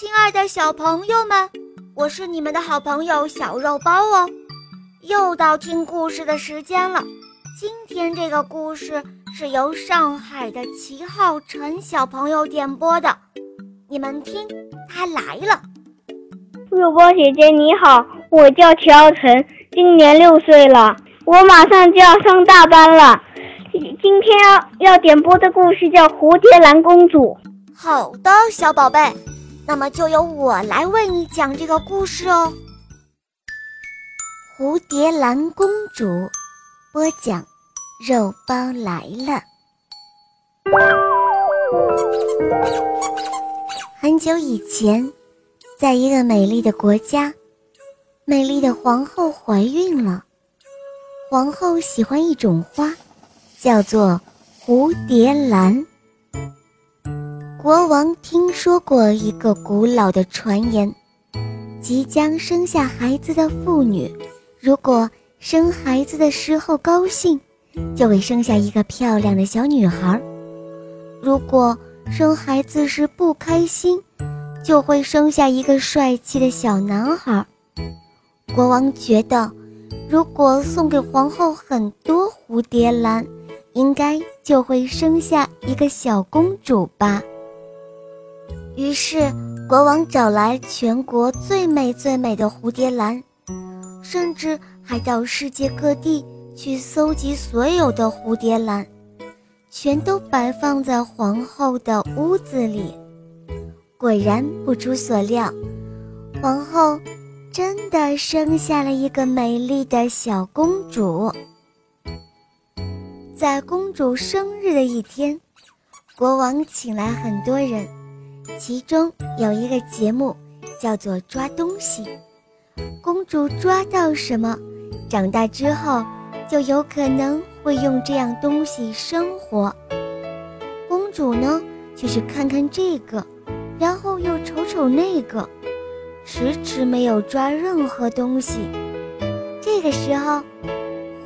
亲爱的小朋友们，我是你们的好朋友小肉包哦。又到听故事的时间了。今天这个故事是由上海的齐浩辰小朋友点播的，你们听，他来了。肉包姐姐你好，我叫齐浩辰，今年六岁了，我马上就要上大班了。今天要要点播的故事叫《蝴蝶兰公主》。好的，小宝贝，那么就由我来为你讲这个故事哦。蝴蝶兰公主，播讲，肉包来了。很久以前，在一个美丽的国家，美丽的皇后怀孕了。皇后喜欢一种花，叫做蝴蝶兰。国王听说过一个古老的传言：即将生下孩子的妇女。如果生孩子的时候高兴，就会生下一个漂亮的小女孩；如果生孩子时不开心，就会生下一个帅气的小男孩。国王觉得，如果送给皇后很多蝴蝶兰，应该就会生下一个小公主吧。于是，国王找来全国最美最美的蝴蝶兰。甚至还到世界各地去搜集所有的蝴蝶兰，全都摆放在皇后的屋子里。果然不出所料，皇后真的生下了一个美丽的小公主。在公主生日的一天，国王请来很多人，其中有一个节目叫做抓东西。公主抓到什么，长大之后就有可能会用这样东西生活。公主呢，就是看看这个，然后又瞅瞅那个，迟迟没有抓任何东西。这个时候，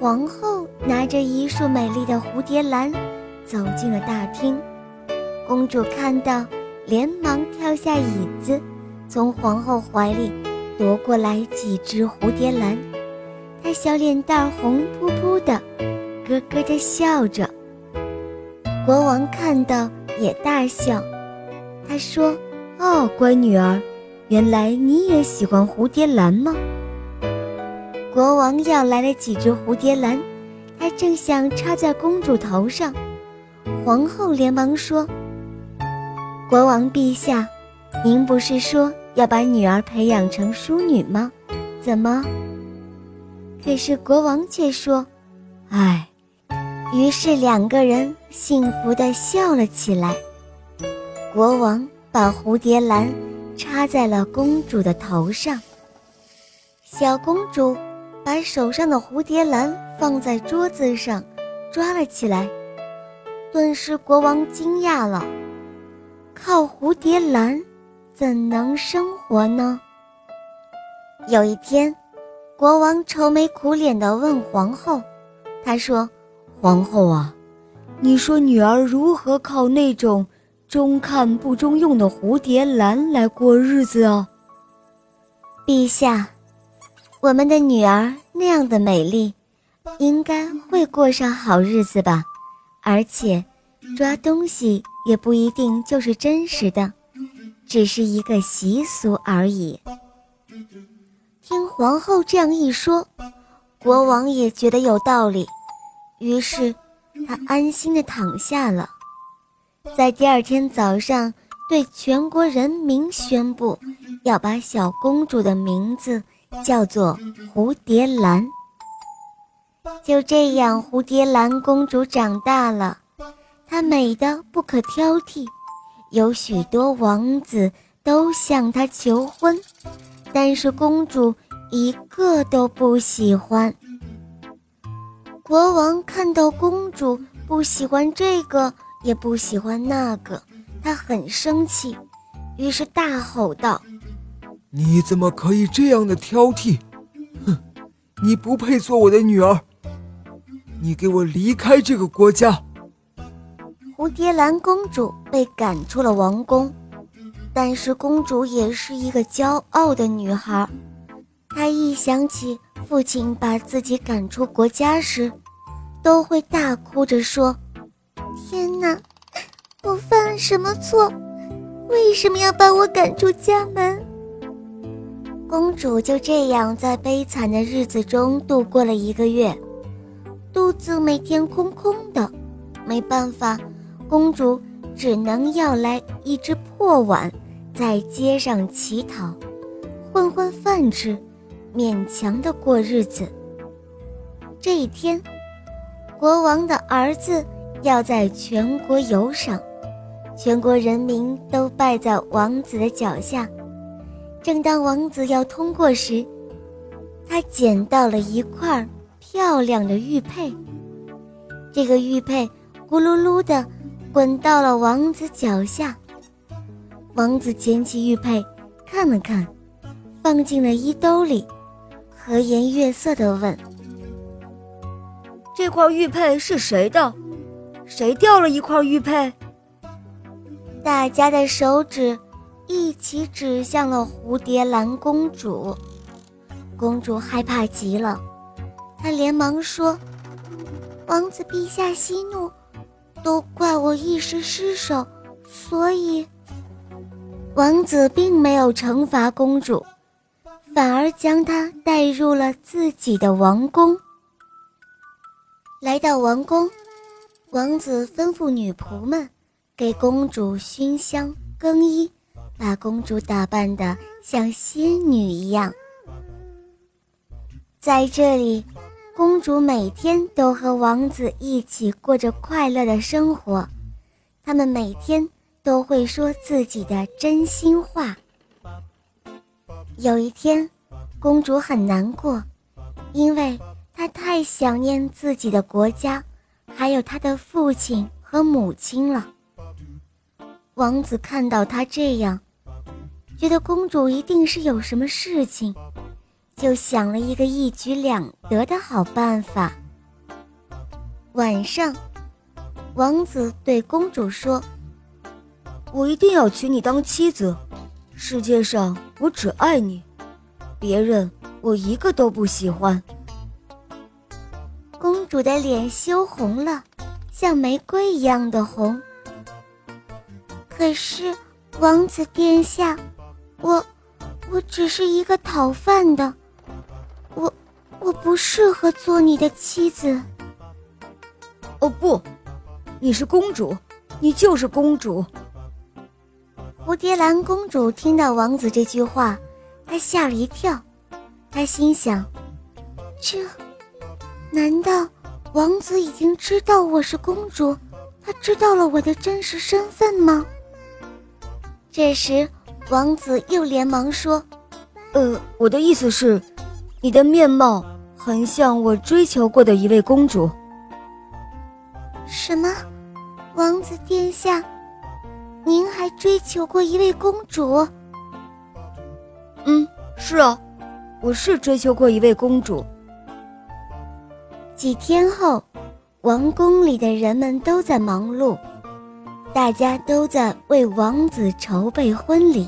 皇后拿着一束美丽的蝴蝶兰走进了大厅。公主看到，连忙跳下椅子，从皇后怀里。夺过来几只蝴蝶兰，她小脸蛋红扑扑的，咯咯的笑着。国王看到也大笑，他说：“哦，乖女儿，原来你也喜欢蝴蝶兰吗？”国王要来了几只蝴蝶兰，他正想插在公主头上，皇后连忙说：“国王陛下，您不是说？”要把女儿培养成淑女吗？怎么？可是国王却说：“唉。”于是两个人幸福地笑了起来。国王把蝴蝶兰插在了公主的头上。小公主把手上的蝴蝶兰放在桌子上，抓了起来。顿时国王惊讶了：靠蝴蝶兰！怎能生活呢？有一天，国王愁眉苦脸地问皇后：“他说，皇后啊，你说女儿如何靠那种中看不中用的蝴蝶兰来过日子啊？”陛下，我们的女儿那样的美丽，应该会过上好日子吧？而且，抓东西也不一定就是真实的。只是一个习俗而已。听皇后这样一说，国王也觉得有道理，于是他安心的躺下了。在第二天早上，对全国人民宣布，要把小公主的名字叫做蝴蝶兰。就这样，蝴蝶兰公主长大了，她美的不可挑剔。有许多王子都向她求婚，但是公主一个都不喜欢。国王看到公主不喜欢这个，也不喜欢那个，他很生气，于是大吼道：“你怎么可以这样的挑剔？哼，你不配做我的女儿！你给我离开这个国家！”蝴蝶兰公主被赶出了王宫，但是公主也是一个骄傲的女孩，她一想起父亲把自己赶出国家时，都会大哭着说：“天哪，我犯了什么错？为什么要把我赶出家门？”公主就这样在悲惨的日子中度过了一个月，肚子每天空空的，没办法，公主只能要来一只破碗，在街上乞讨，混混饭吃，勉强的过日子。这一天，国王的儿子要在全国游赏，全国人民都拜在王子的脚下。正当王子要通过时，他捡到了一块漂亮的玉佩。这个玉佩咕噜噜的滚到了王子脚下。王子捡起玉佩看了看，放进了衣兜里，和颜悦色地问：“这块玉佩是谁的？谁掉了一块玉佩？”大家的手指。一起指向了蝴蝶兰公主，公主害怕极了，她连忙说：“王子陛下息怒，都怪我一时失手，所以……”王子并没有惩罚公主，反而将她带入了自己的王宫。来到王宫，王子吩咐女仆们给公主熏香更衣。把公主打扮得像仙女一样，在这里，公主每天都和王子一起过着快乐的生活。他们每天都会说自己的真心话。有一天，公主很难过，因为她太想念自己的国家，还有她的父亲和母亲了。王子看到她这样。觉得公主一定是有什么事情，就想了一个一举两得的好办法。晚上，王子对公主说：“我一定要娶你当妻子，世界上我只爱你，别人我一个都不喜欢。”公主的脸羞红了，像玫瑰一样的红。可是，王子殿下。我，我只是一个讨饭的，我，我不适合做你的妻子。哦不，你是公主，你就是公主。蝴蝶兰公主听到王子这句话，她吓了一跳，她心想：这，难道王子已经知道我是公主？他知道了我的真实身份吗？这时。王子又连忙说：“呃，我的意思是，你的面貌很像我追求过的一位公主。”什么？王子殿下，您还追求过一位公主？嗯，是啊，我是追求过一位公主。几天后，王宫里的人们都在忙碌。大家都在为王子筹备婚礼，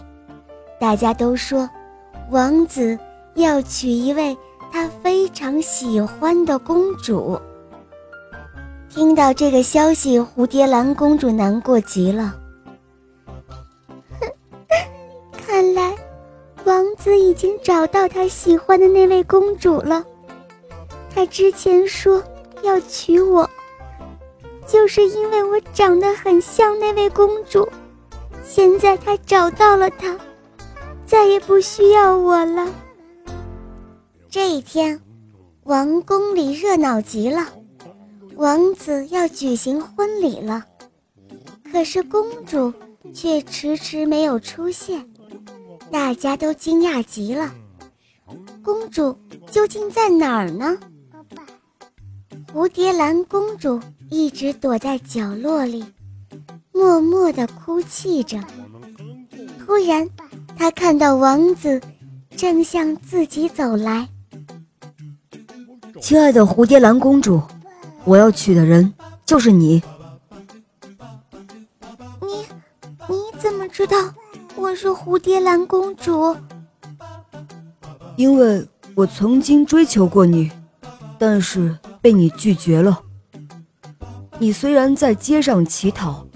大家都说，王子要娶一位他非常喜欢的公主。听到这个消息，蝴蝶兰公主难过极了。看来，王子已经找到他喜欢的那位公主了。他之前说要娶我。就是因为我长得很像那位公主，现在他找到了她，再也不需要我了。这一天，王宫里热闹极了，王子要举行婚礼了，可是公主却迟迟没有出现，大家都惊讶极了。公主究竟在哪儿呢？蝴蝶兰公主。一直躲在角落里，默默地哭泣着。突然，她看到王子正向自己走来。亲爱的蝴蝶兰公主，我要娶的人就是你。你，你怎么知道我是蝴蝶兰公主？因为我曾经追求过你，但是被你拒绝了。你虽然在街上乞讨，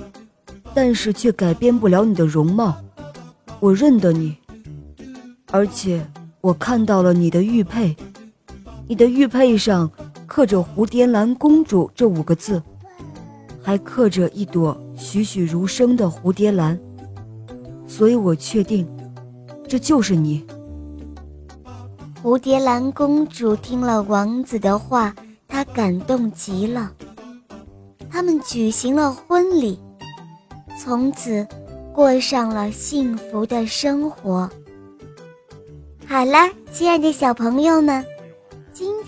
但是却改变不了你的容貌。我认得你，而且我看到了你的玉佩，你的玉佩上刻着“蝴蝶兰公主”这五个字，还刻着一朵栩栩如生的蝴蝶兰，所以我确定，这就是你。蝴蝶兰公主听了王子的话，她感动极了。他们举行了婚礼，从此过上了幸福的生活。好了，亲爱的小朋友们，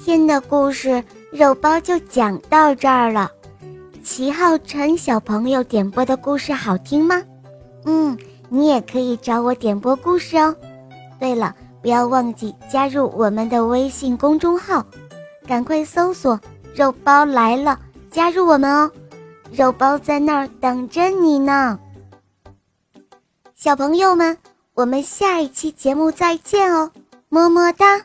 天的故事肉包就讲到这儿了。齐浩辰小朋友点播的故事好听吗？嗯，你也可以找我点播故事哦。对了。不要忘记加入我们的微信公众号，赶快搜索“肉包来了”，加入我们哦！肉包在那儿等着你呢。小朋友们，我们下一期节目再见哦，么么哒。